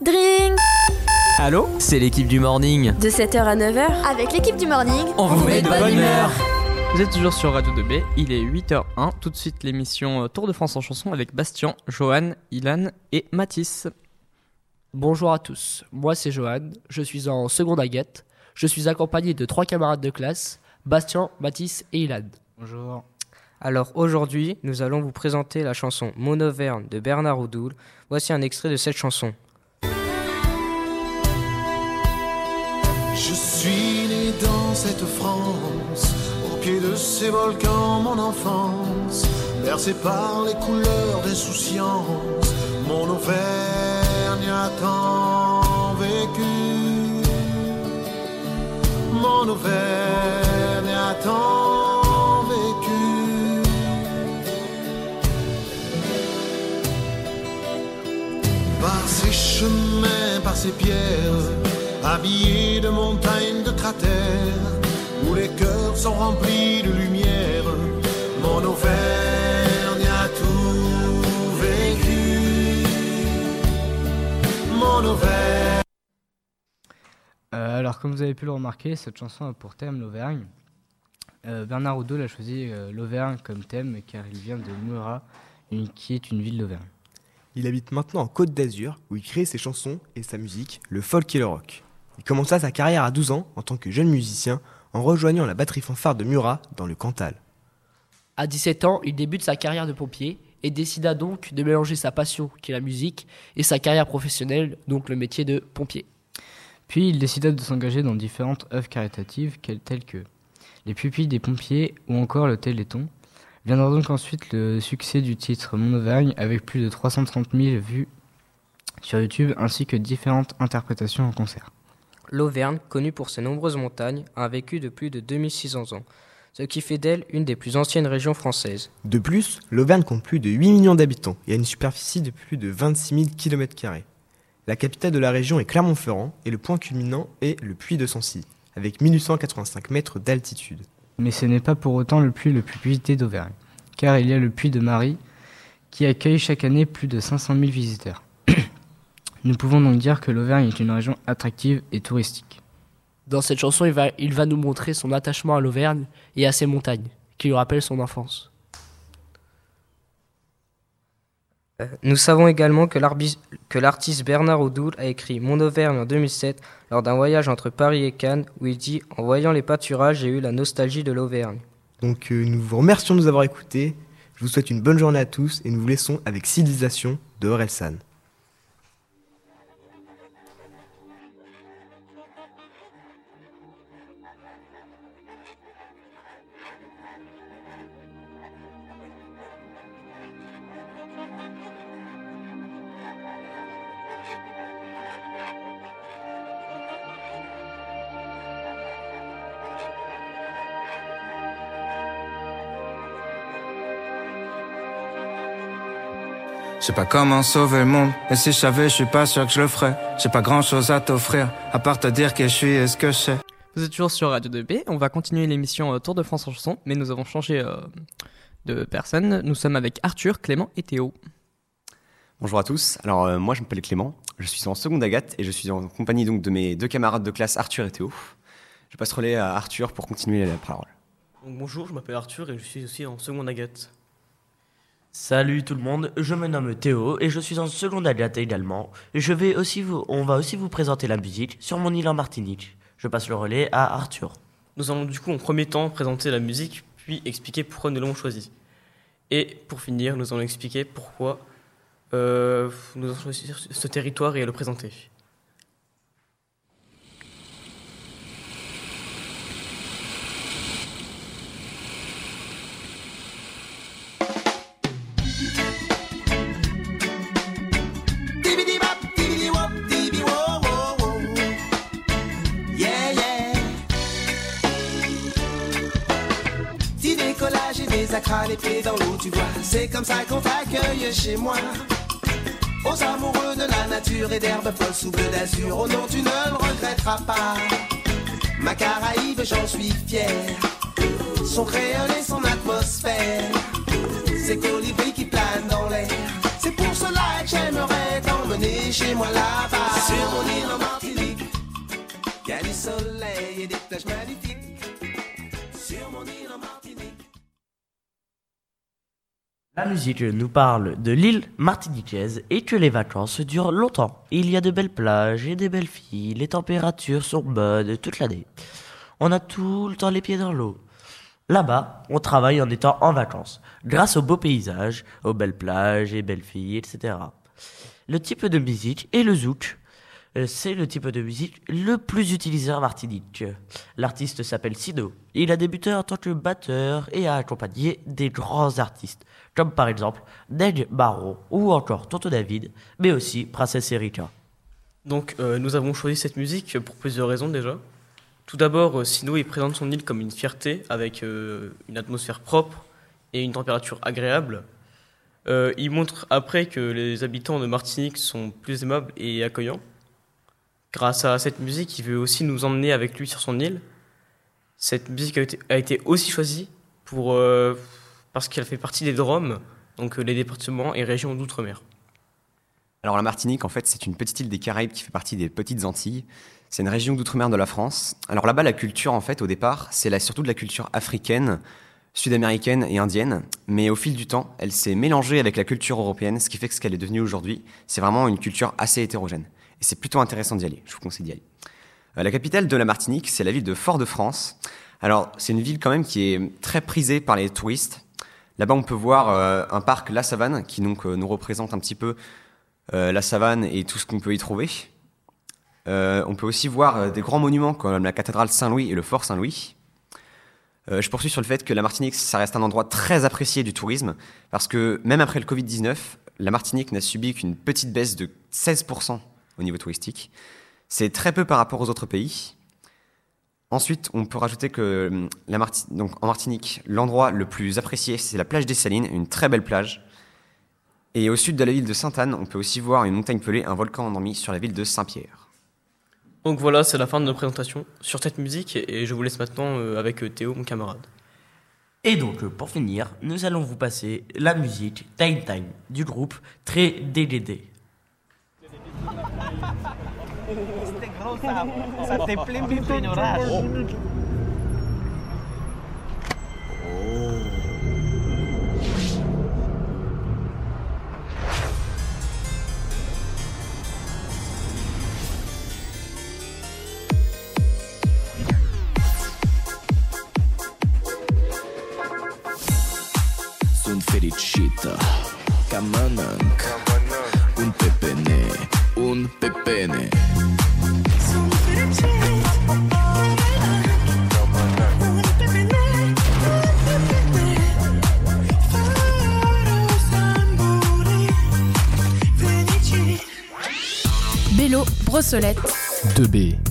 Dring Allô C'est l'équipe du morning. De 7h à 9h, avec l'équipe du morning, On vous met de bonne humeur. Vous êtes toujours sur Radio 2B, il est 8h01, tout de suite l'émission euh, Tour de France en chanson avec Bastien, Johan, Ilan et Mathis. Bonjour à tous, moi c'est Johan, je suis en seconde aguette, je suis accompagné de trois camarades de classe, Bastien, Mathis et Ilan. Bonjour. Alors aujourd'hui, nous allons vous présenter la chanson Mon Auvergne de Bernard Oudoul. Voici un extrait de cette chanson. Je suis né dans cette France, au pied de ces volcans, mon enfance, bercé par les couleurs d'insouciance, mon Auvergne a tant vécu, mon Auvergne a tant vécu. Par ces chemins, par ces pierres, habillés de montagnes, de cratères, où les cœurs sont remplis de lumière, mon Auvergne a tout vécu. Mon Auvergne. Euh, alors comme vous avez pu le remarquer, cette chanson a pour thème l'Auvergne. Euh, Bernard Oudoul a choisi euh, l'Auvergne comme thème car il vient de Murat, une- qui est une ville d'Auvergne. Il habite maintenant en Côte d'Azur, où il crée ses chansons et sa musique, le folk et le rock. Il commença sa carrière à 12 ans en tant que jeune musicien en rejoignant la batterie fanfare de Murat dans le Cantal. À 17 ans, il débute sa carrière de pompier et décida donc de mélanger sa passion, qui est la musique, et sa carrière professionnelle, donc le métier de pompier. Puis il décida de s'engager dans différentes œuvres caritatives telles que les pupilles des pompiers ou encore le Téléthon. Viendra donc ensuite le succès du titre Mon Auvergne avec plus de 330 000 vues sur YouTube ainsi que différentes interprétations en concert. L'Auvergne, connue pour ses nombreuses montagnes, a un vécu de plus de 2600 ans, ce qui fait d'elle une des plus anciennes régions françaises. De plus, l'Auvergne compte plus de 8 millions d'habitants et a une superficie de plus de 26 000 km. La capitale de la région est Clermont-Ferrand et le point culminant est le Puy de Sancy, avec 1885 mètres d'altitude. Mais ce n'est pas pour autant le puits le plus visité d'Auvergne, car il y a le puits de Marie qui accueille chaque année plus de 500 000 visiteurs. Nous pouvons donc dire que l'Auvergne est une région attractive et touristique. Dans cette chanson, il va, il va nous montrer son attachement à l'Auvergne et à ses montagnes, qui lui rappellent son enfance. Euh, Nous savons également que l'artiste Bernard Oudoul a écrit Mon Auvergne en 2007 lors d'un voyage entre Paris et Cannes où il dit En voyant les pâturages, j'ai eu la nostalgie de l'Auvergne. Donc euh, nous vous remercions de nous avoir écoutés, je vous souhaite une bonne journée à tous et nous vous laissons avec Civilisation de Orelsan. Je sais pas comment sauver le monde, et si je savais, je suis pas sûr que je le ferais. J'ai pas grand chose à t'offrir, à part te dire que je suis et ce que je sais. Vous êtes toujours sur Radio 2B, on va continuer l'émission euh, Tour de France en chanson, mais nous avons changé euh, de personne. Nous sommes avec Arthur, Clément et Théo. Bonjour à tous. Alors euh, moi je m'appelle Clément, je suis en seconde Agathe et je suis en compagnie donc de mes deux camarades de classe Arthur et Théo. Je passe le relais à Arthur pour continuer la parole. Donc, bonjour, je m'appelle Arthur et je suis aussi en seconde agate. Salut tout le monde, je me nomme Théo et je suis en seconde agate également. Je vais aussi vous, on va aussi vous présenter la musique sur mon île en Martinique. Je passe le relais à Arthur. Nous allons du coup en premier temps présenter la musique, puis expliquer pourquoi nous l'avons choisie. Et pour finir, nous allons expliquer pourquoi euh, nous avons choisi ce territoire et le présenter. Les pieds dans l'eau. C'est comme ça qu'on t'accueille chez moi. Aux amoureux de la nature et d'herbes folles sous bleu d'azur. Oh non, tu ne le regretteras pas. Ma Caraïbe, j'en suis fier. Son créole et son atmosphère. Ces colibris qui planent dans l'air. C'est pour cela que j'aimerais t'emmener chez moi là-bas. Sur mon île La musique nous parle de l'île martiniquaise et que les vacances durent longtemps. Il y a de belles plages et des belles filles, les températures sont bonnes toute l'année. On a tout le temps les pieds dans l'eau. Là-bas, on travaille en étant en vacances, grâce aux beaux paysages, aux belles plages et belles filles, etc. Le type de musique est le zouk. Euh, C'est le type de musique le plus utilisé en Martinique. L'artiste s'appelle Sido. Il a débuté en tant que batteur et a accompagné des grands artistes, comme par exemple Neg Barrow ou encore Tonto David, mais aussi Princesse Erika. Donc, euh, nous avons choisi cette musique pour plusieurs raisons déjà. Tout d'abord, euh, Sino présente son île comme une fierté, avec une atmosphère propre et une température agréable. Il montre après que les habitants de Martinique sont plus aimables et accueillants. Grâce à cette musique, il veut aussi nous emmener avec lui sur son île. Cette musique a été, aussi choisie pour, euh, parce qu'elle fait partie des DROM, donc euh, les départements et régions d'outre-mer. Alors la Martinique, en fait, c'est une petite île des Caraïbes qui fait partie des Petites Antilles. C'est une région d'outre-mer de la France. Alors là-bas, la culture, en fait, au départ, c'est surtout de la culture africaine, sud-américaine et indienne. Mais au fil du temps, elle s'est mélangée avec la culture européenne, ce qui fait que ce qu'elle est devenue aujourd'hui, c'est vraiment une culture assez hétérogène. Et c'est plutôt intéressant d'y aller. Je vous conseille d'y aller. Euh, La capitale de la Martinique, c'est la ville de Fort-de-France. Alors, c'est une ville quand même qui est très prisée par les touristes. Là-bas, on peut voir euh, un parc La Savane, qui donc euh, nous représente un petit peu la savane et tout ce qu'on peut y trouver. On peut aussi voir des grands monuments comme la cathédrale Saint-Louis et le fort Saint-Louis. Je poursuis sur le fait que la Martinique, ça reste un endroit très apprécié du tourisme, parce que même après le Covid-19, la Martinique n'a subi qu'une petite baisse de 16% au niveau touristique. C'est très peu par rapport aux autres pays. Ensuite, on peut rajouter que la Marti- donc, en Martinique, l'endroit le plus apprécié, c'est la plage des Salines, une très belle plage. Et au sud de la ville de Sainte-Anne, on peut aussi voir une montagne pelée, un volcan endormi sur la ville de Saint-Pierre. Donc voilà, c'est la fin de notre présentation sur cette musique et je vous laisse maintenant euh, avec euh, Théo, mon camarade. Et donc, euh, pour finir, nous allons vous passer la musique Time Time du groupe Très DDD. Ça te plaît, mi señora. Sunt fericită ca mănânc. Un pepene, un pepene Brossolette. 2B